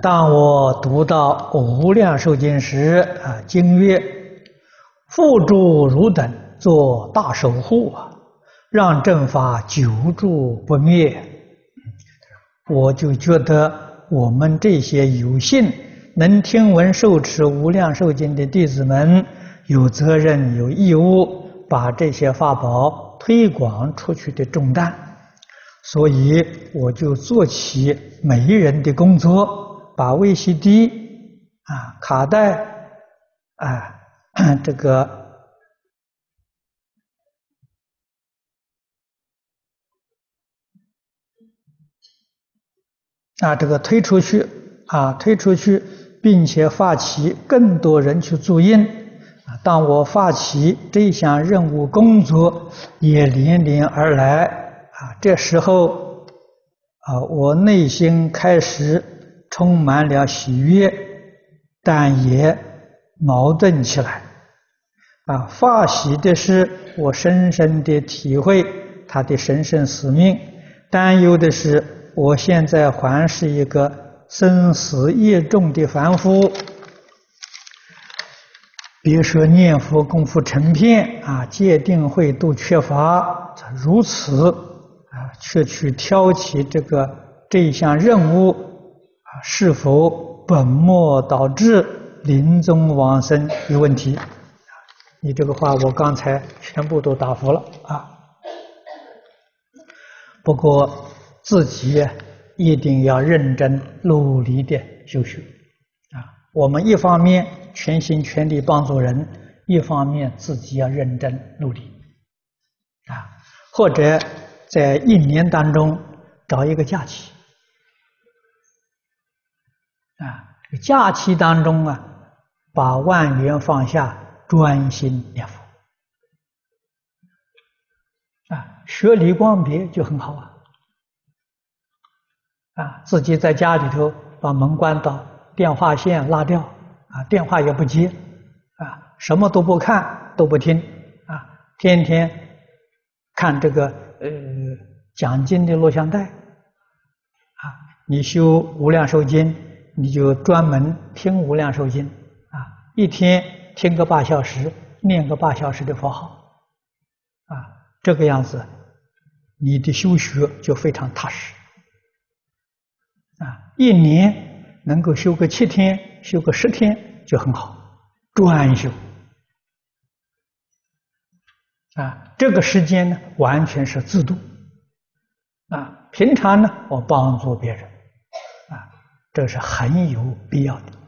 当我读到《无量寿经》时，啊，经曰：“复诸汝等做大守护啊，让正法久住不灭。”我就觉得我们这些有幸能听闻受持《无量寿经》的弟子们，有责任、有义务把这些法宝推广出去的重担，所以我就做起媒人的工作。把 VCD 啊、卡带啊、这个啊、这个推出去啊，推出去，并且发起更多人去注印啊。当我发起这项任务工作也连连而来啊，这时候啊，我内心开始。充满了喜悦，但也矛盾起来。啊，发喜的是我深深的体会他的神圣使命；担忧的是我现在还是一个生死业重的凡夫。别说念佛功夫成片啊，戒定慧都缺乏，如此啊，却去挑起这个这一项任务。是否本末倒置、临终往生有问题？你这个话我刚才全部都答复了啊。不过自己一定要认真努力的修学啊。我们一方面全心全力帮助人，一方面自己要认真努力啊。或者在一年当中找一个假期。啊，假期当中啊，把万缘放下，专心念佛。啊，学理光别就很好啊。啊，自己在家里头把门关到，电话线拉掉，啊，电话也不接，啊，什么都不看，都不听，啊，天天看这个呃讲经的录像带。啊，你修无量寿经。你就专门听无量寿经啊，一天听个八小时，念个八小时的佛号，啊，这个样子，你的修学就非常踏实，啊，一年能够修个七天，修个十天就很好，专修，啊，这个时间呢完全是自度，啊，平常呢我帮助别人。这是很有必要的。